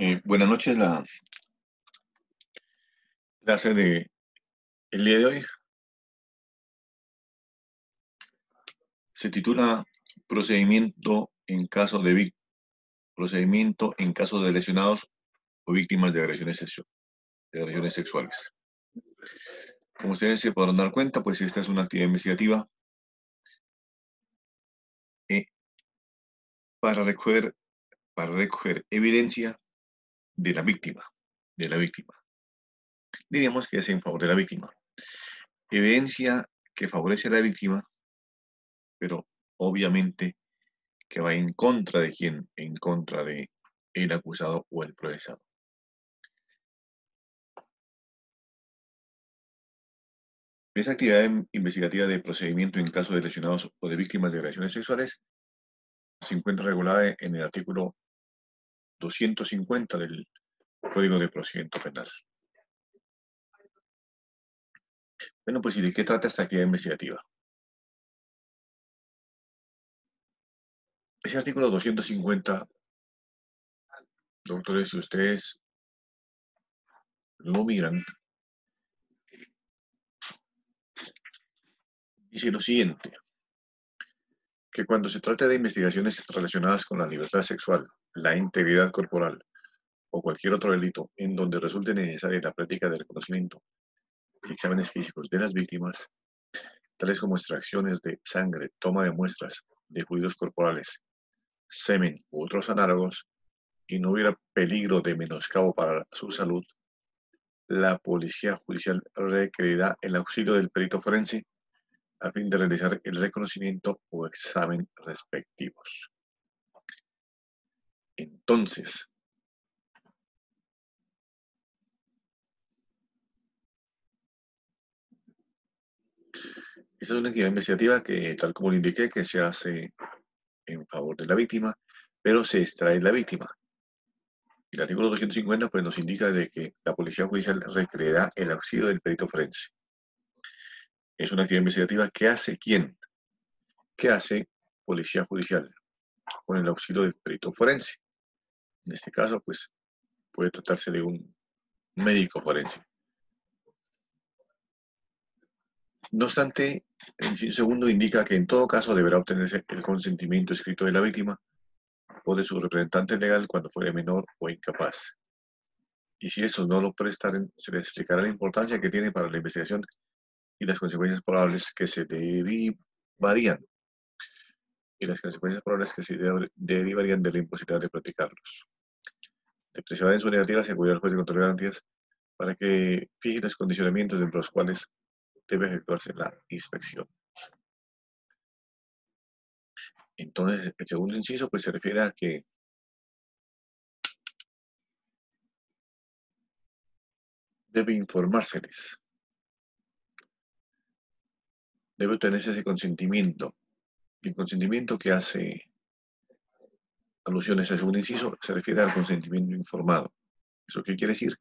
Eh, buenas noches, la clase de el día de hoy se titula Procedimiento en caso de procedimiento en caso de lesionados o víctimas de agresiones, de agresiones sexuales. Como ustedes se podrán dar cuenta, pues esta es una actividad investigativa eh, para recoger para recoger evidencia de la víctima, de la víctima. Diríamos que es en favor de la víctima. Evidencia que favorece a la víctima, pero obviamente que va en contra de quién, en contra de el acusado o el procesado. Esta actividad investigativa de procedimiento en caso de lesionados o de víctimas de agresiones sexuales se encuentra regulada en el artículo 250 del Código de Procedimiento Penal. Bueno, pues ¿y de qué trata esta actividad investigativa? Ese artículo 250, doctores, si ustedes lo miran, dice lo siguiente, que cuando se trata de investigaciones relacionadas con la libertad sexual, la integridad corporal o cualquier otro delito en donde resulte necesaria la práctica del reconocimiento y exámenes físicos de las víctimas, tales como extracciones de sangre, toma de muestras de fluidos corporales, semen u otros análogos, y no hubiera peligro de menoscabo para su salud, la policía judicial requerirá el auxilio del perito forense a fin de realizar el reconocimiento o examen respectivos. Entonces, esa es una actividad investigativa que, tal como le indiqué, que se hace en favor de la víctima, pero se extrae la víctima. El artículo 250 pues, nos indica de que la Policía Judicial requerirá el auxilio del perito forense. Es una actividad investigativa que hace quién? ¿Qué hace Policía Judicial? Con el auxilio del perito forense. En este caso, pues puede tratarse de un médico forense. No obstante, el segundo indica que en todo caso deberá obtenerse el consentimiento escrito de la víctima o de su representante legal cuando fuere menor o incapaz. Y si eso no lo prestaren, se le explicará la importancia que tiene para la investigación y las consecuencias probables que se derivarían y las consecuencias probables que se derivarían de la imposibilidad de practicarlos expresar en su negativa se acudirá al juez de control de garantías para que fije los condicionamientos dentro de los cuales debe efectuarse la inspección. Entonces, el segundo inciso pues se refiere a que debe informárseles. Debe obtenerse ese consentimiento. El consentimiento que hace alusiones al segundo inciso se refiere al consentimiento informado. ¿Eso qué quiere decir?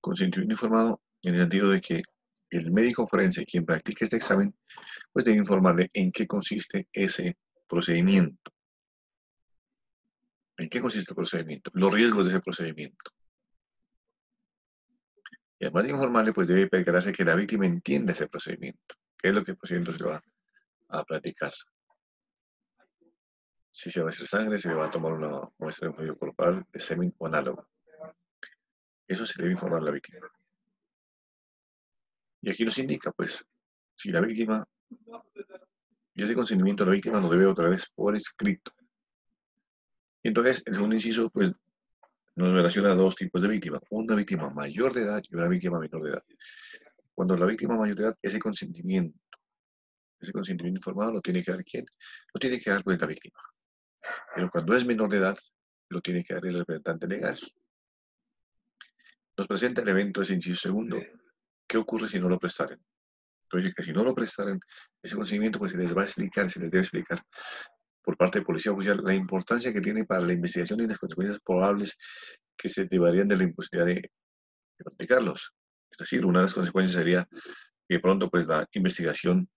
Consentimiento informado en el sentido de que el médico forense, quien practique este examen, pues debe informarle en qué consiste ese procedimiento. ¿En qué consiste el procedimiento? Los riesgos de ese procedimiento. Y además de informarle, pues debe percatarse que la víctima entienda ese procedimiento. ¿Qué es lo que el procedimiento se va a practicar? Si se va a hacer sangre, se le va a tomar una muestra de fluido corporal de semen o análogo. Eso se debe informar a la víctima. Y aquí nos indica, pues, si la víctima, y ese consentimiento de la víctima lo debe otra vez por escrito. Y entonces, el segundo inciso, pues, nos relaciona a dos tipos de víctimas. Una víctima mayor de edad y una víctima menor de edad. Cuando la víctima mayor de edad, ese consentimiento Ese consentimiento informado lo tiene que dar quién? Lo tiene que dar pues la víctima. Pero cuando es menor de edad, lo tiene que dar el representante legal. Nos presenta el evento ese inciso segundo. ¿Qué ocurre si no lo prestaren? Entonces, que si no lo prestaren, ese consentimiento pues se les va a explicar, se les debe explicar por parte de Policía Oficial la importancia que tiene para la investigación y las consecuencias probables que se derivarían de la imposibilidad de, de practicarlos. Es decir, una de las consecuencias sería que pronto pues la investigación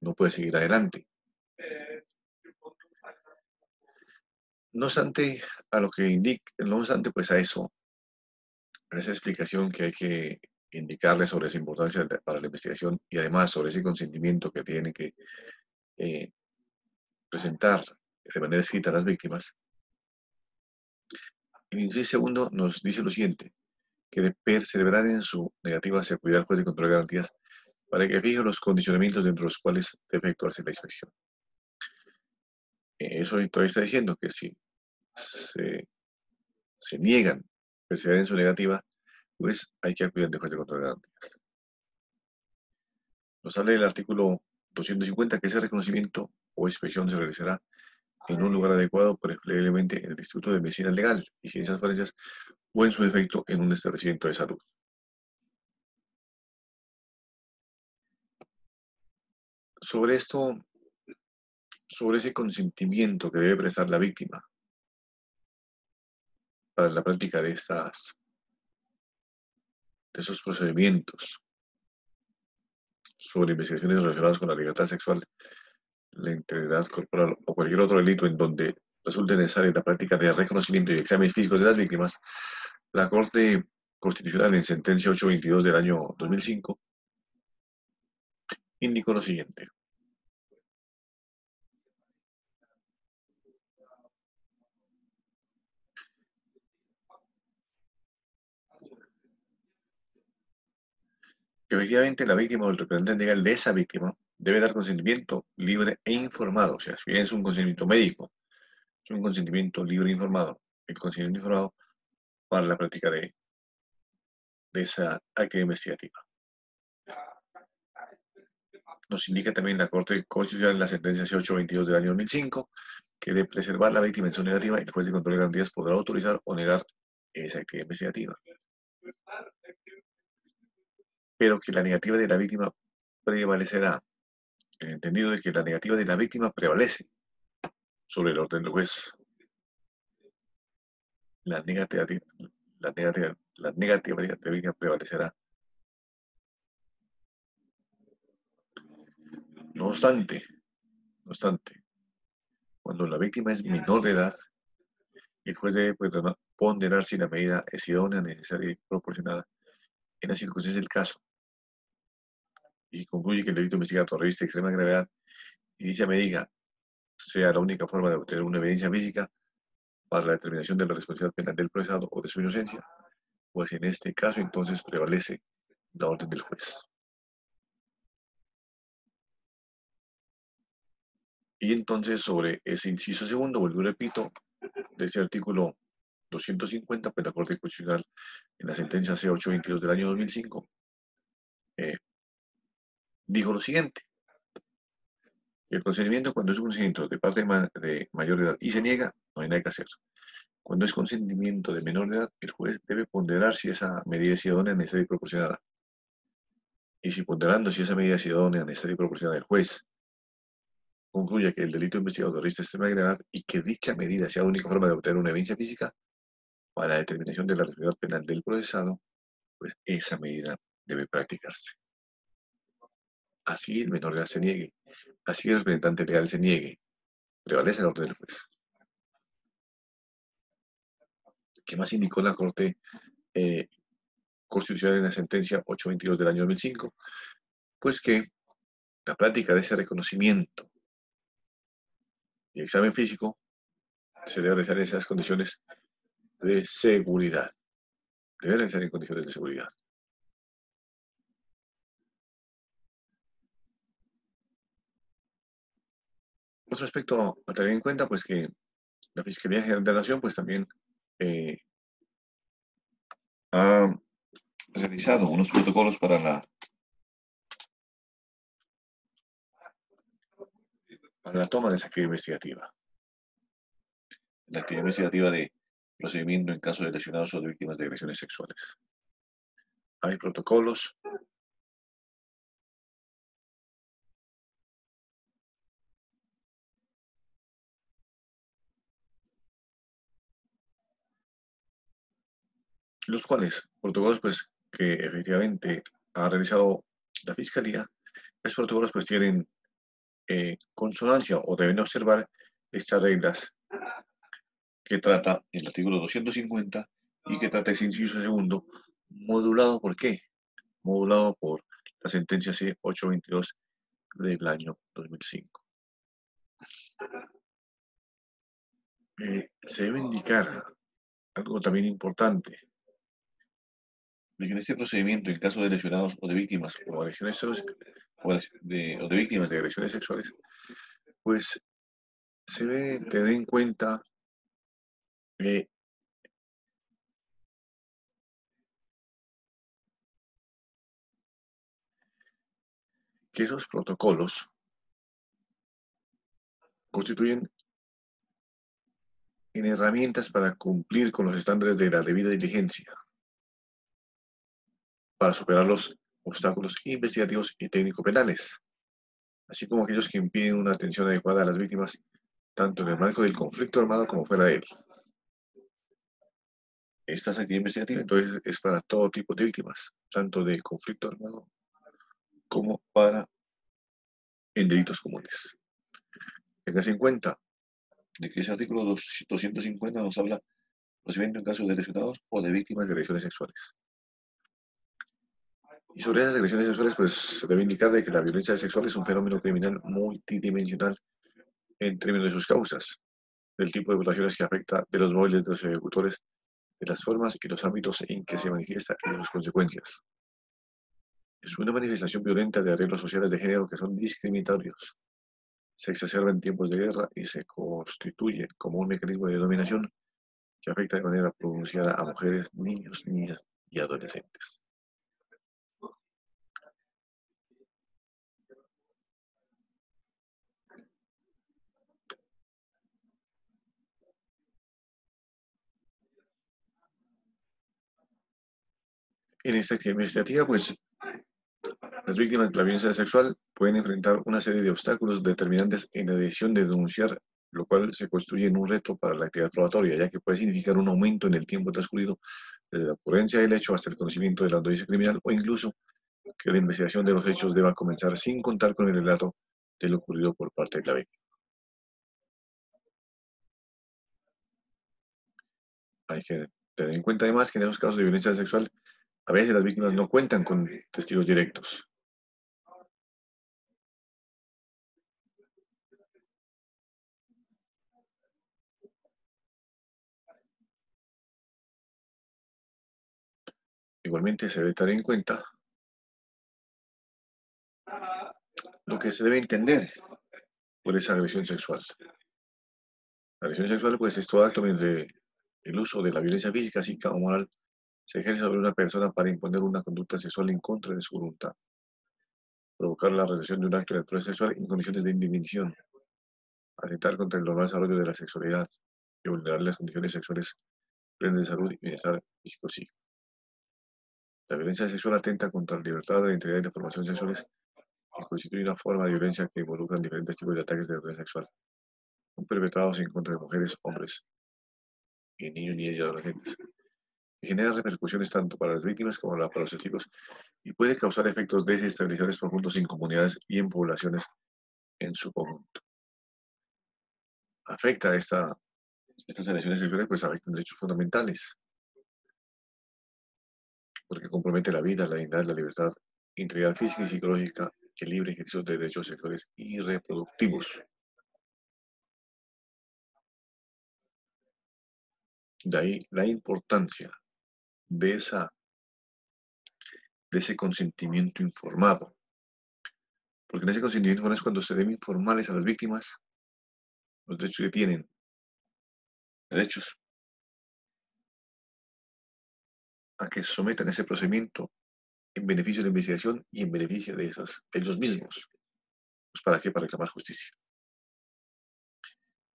no puede seguir adelante. No obstante, a lo que indica, no obstante, pues a eso, a esa explicación que hay que indicarle sobre esa importancia para la investigación y además sobre ese consentimiento que tiene que eh, presentar de manera escrita a las víctimas. El segundo nos dice lo siguiente, que de perseverar en su negativa hacia cuidar al juez de control de garantías para que fije los condicionamientos dentro de los cuales debe efectuarse la inspección. Eso todavía está diciendo que si se, se niegan su negativa, pues hay que acudir al juez de control de garantías. Nos sale el artículo 250 que ese reconocimiento o inspección se realizará en un lugar adecuado, preferiblemente en el Instituto de Medicina Legal y Ciencias Forenses o en su defecto en un establecimiento de salud. Sobre esto, sobre ese consentimiento que debe prestar la víctima para la práctica de estas de esos procedimientos sobre investigaciones relacionadas con la libertad sexual, la integridad corporal o cualquier otro delito en donde resulte necesaria la práctica de reconocimiento y exámenes físicos de las víctimas, la Corte Constitucional en sentencia 822 del año 2005 indicó lo siguiente. Que efectivamente la víctima o el representante legal de esa víctima debe dar consentimiento libre e informado. O sea, si es un consentimiento médico, es un consentimiento libre e informado. El consentimiento informado para la práctica de, de esa actividad investigativa. Nos indica también la Corte Constitucional en la sentencia C822 del año 2005 que de preservar la víctima en su negativa, el juez de control de garantías podrá autorizar o negar esa actividad investigativa. Pero que la negativa de la víctima prevalecerá el entendido de que la negativa de la víctima prevalece sobre el orden del juez. La negativa, la negativa, la negativa de la víctima prevalecerá. No obstante, no obstante, cuando la víctima es menor de edad, el juez debe ponderar si la medida es idónea, necesaria y proporcionada en las circunstancias del caso y concluye que el delito investigado reviste extrema gravedad y dicha medida sea la única forma de obtener una evidencia física para la determinación de la responsabilidad penal del procesado o de su inocencia, pues en este caso entonces prevalece la orden del juez. Y entonces sobre ese inciso segundo, vuelvo y repito, de ese artículo 250, pues la Corte Constitucional en la sentencia C822 del año 2005 eh, dijo lo siguiente. El consentimiento cuando es un consentimiento de parte de mayor edad y se niega, no hay nada que hacer. Cuando es consentimiento de menor edad, el juez debe ponderar si esa medida es idónea, necesaria y proporcionada. Y si ponderando si esa medida es idónea, necesaria y proporcionada, el juez concluye que el delito investigado de revista extrema gravedad y que dicha medida sea la única forma de obtener una evidencia física para la determinación de la responsabilidad penal del procesado, pues esa medida debe practicarse así el menor de edad se niegue, así el representante legal se niegue, prevalece el orden del juez. ¿Qué más indicó la Corte eh, Constitucional en la sentencia 822 del año 2005? Pues que la práctica de ese reconocimiento y examen físico se debe realizar en esas condiciones de seguridad. Debe realizar en condiciones de seguridad. Otro aspecto a tener en cuenta, pues que la Fiscalía General de la Nación, pues también eh, ha realizado unos protocolos para la para la toma de esa actividad investigativa. La actividad investigativa de procedimiento en caso de lesionados o de víctimas de agresiones sexuales. Hay protocolos los cuales protocolos pues que efectivamente ha realizado la Fiscalía, estos protocolos pues tienen eh, consonancia o deben observar estas reglas que trata el artículo 250 y que trata ese inciso segundo, modulado por qué? Modulado por la sentencia C822 del año 2005. Eh, se debe indicar algo también importante, en este procedimiento, en caso de lesionados o de víctimas o agresiones o de, o de víctimas de agresiones sexuales, pues se debe tener en cuenta que esos protocolos constituyen en herramientas para cumplir con los estándares de la debida diligencia para superar los obstáculos investigativos y técnico-penales, así como aquellos que impiden una atención adecuada a las víctimas, tanto en el marco del conflicto armado como fuera de él. Esta actividad investigativa entonces es para todo tipo de víctimas, tanto de conflicto armado como para en delitos comunes. Téngase en cuenta de que ese artículo 250 nos habla procedimiento en casos de lesionados o de víctimas de agresiones sexuales. Y sobre esas agresiones sexuales, pues se debe indicar de que la violencia sexual es un fenómeno criminal multidimensional en términos de sus causas, del tipo de violaciones que afecta, de los móviles de los ejecutores, de las formas y los ámbitos en que se manifiesta y de sus consecuencias. Es una manifestación violenta de arreglos sociales de género que son discriminatorios. Se exacerba en tiempos de guerra y se constituye como un mecanismo de dominación que afecta de manera pronunciada a mujeres, niños, niñas y adolescentes. En esta actividad administrativa, pues las víctimas de la violencia sexual pueden enfrentar una serie de obstáculos determinantes en la decisión de denunciar, lo cual se construye en un reto para la actividad probatoria, ya que puede significar un aumento en el tiempo transcurrido desde la ocurrencia del hecho hasta el conocimiento de la noticia criminal o incluso que la investigación de los hechos deba comenzar sin contar con el relato de lo ocurrido por parte de la víctima. Hay que tener en cuenta además que en esos casos de violencia sexual a veces las víctimas no cuentan con testigos directos. Igualmente se debe tener en cuenta lo que se debe entender por esa agresión sexual. La agresión sexual pues es todo acto de el uso de la violencia física, psíquica o moral se ejerce sobre una persona para imponer una conducta sexual en contra de su voluntad, provocar la realización de un acto de naturaleza sexual en condiciones de indivisión, atentar contra el normal desarrollo de la sexualidad y vulnerar las condiciones sexuales plenas de salud y bienestar físico psíquico. La violencia sexual atenta contra la libertad, la integridad y la formación sexuales y constituye una forma de violencia que involucra diferentes tipos de ataques de naturaleza sexual, perpetrados en contra de mujeres, hombres y niños, niñas y adolescentes genera repercusiones tanto para las víctimas como para los testigos y puede causar efectos desestabilizadores profundos en comunidades y en poblaciones en su conjunto. Afecta esta, estas elecciones sexuales, pues afectan derechos fundamentales, porque compromete la vida, la dignidad, la libertad, integridad física y psicológica, el libre ejercicio de derechos sexuales y reproductivos. De ahí la importancia de, esa, de ese consentimiento informado. Porque en ese consentimiento informado es cuando se deben informarles a las víctimas los derechos que tienen. Derechos a que sometan ese procedimiento en beneficio de la investigación y en beneficio de esas, ellos mismos. Pues ¿Para qué? Para reclamar justicia.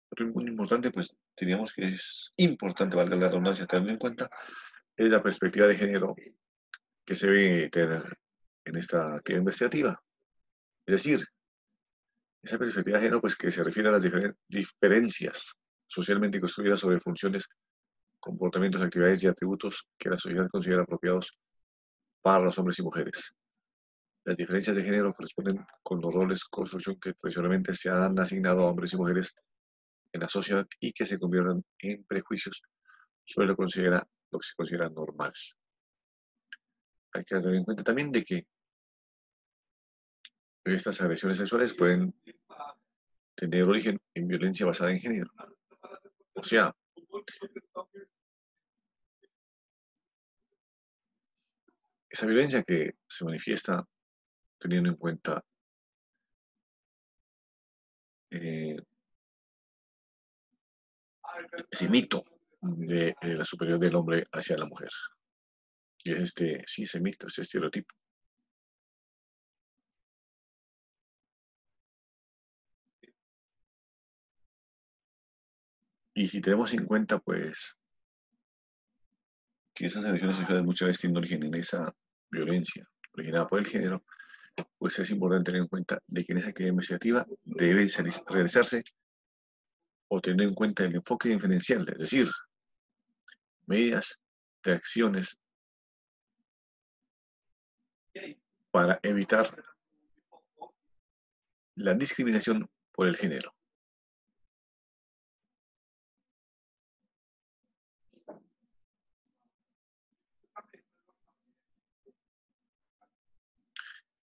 Otro muy importante, pues diríamos que es importante, valga la redundancia, tenerlo en cuenta, es la perspectiva de género que se ve en esta actividad investigativa. Es decir, esa perspectiva de género pues, que se refiere a las diferencias socialmente construidas sobre funciones, comportamientos, actividades y atributos que la sociedad considera apropiados para los hombres y mujeres. Las diferencias de género corresponden con los roles construcción que tradicionalmente se han asignado a hombres y mujeres en la sociedad y que se convierten en prejuicios sobre lo, considera, lo que se considera normal. Hay que tener en cuenta también de que estas agresiones sexuales pueden tener origen en violencia basada en género. O sea, esa violencia que se manifiesta teniendo en cuenta eh, ese mito de, la superioridad del hombre hacia la mujer. Y es este, sí, ese mito, ese estereotipo. Y si tenemos en cuenta, pues, que esas agresiones sexuales muchas veces tienen origen en esa violencia originada por el género, pues es importante tener en cuenta de que en esa actividad investigativa debe realizarse o tener en cuenta el enfoque diferencial, es decir, medidas de acciones para evitar la discriminación por el género.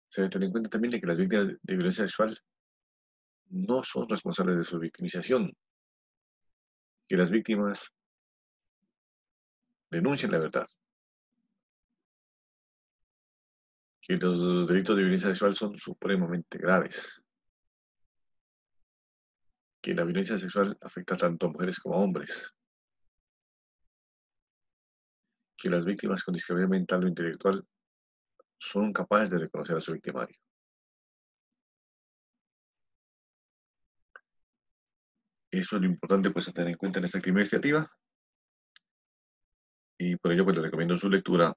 Se debe tener en cuenta también de que las víctimas de violencia sexual no son responsables de su victimización, que las víctimas denuncien la verdad, que los delitos de violencia sexual son supremamente graves, que la violencia sexual afecta tanto a mujeres como a hombres, que las víctimas con discapacidad mental o intelectual son capaces de reconocer a su victimario. Eso es lo importante pues, a tener en cuenta en esta actividad investigativa. Y por ello pues, les recomiendo su lectura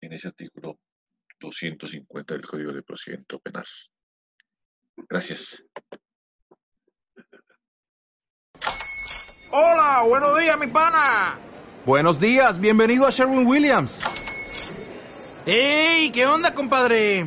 en ese artículo 250 del Código de Procedimiento Penal. Gracias. Hola, buenos días, mi pana. Buenos días, bienvenido a Sherwin Williams. ¡Ey! ¿Qué onda, compadre?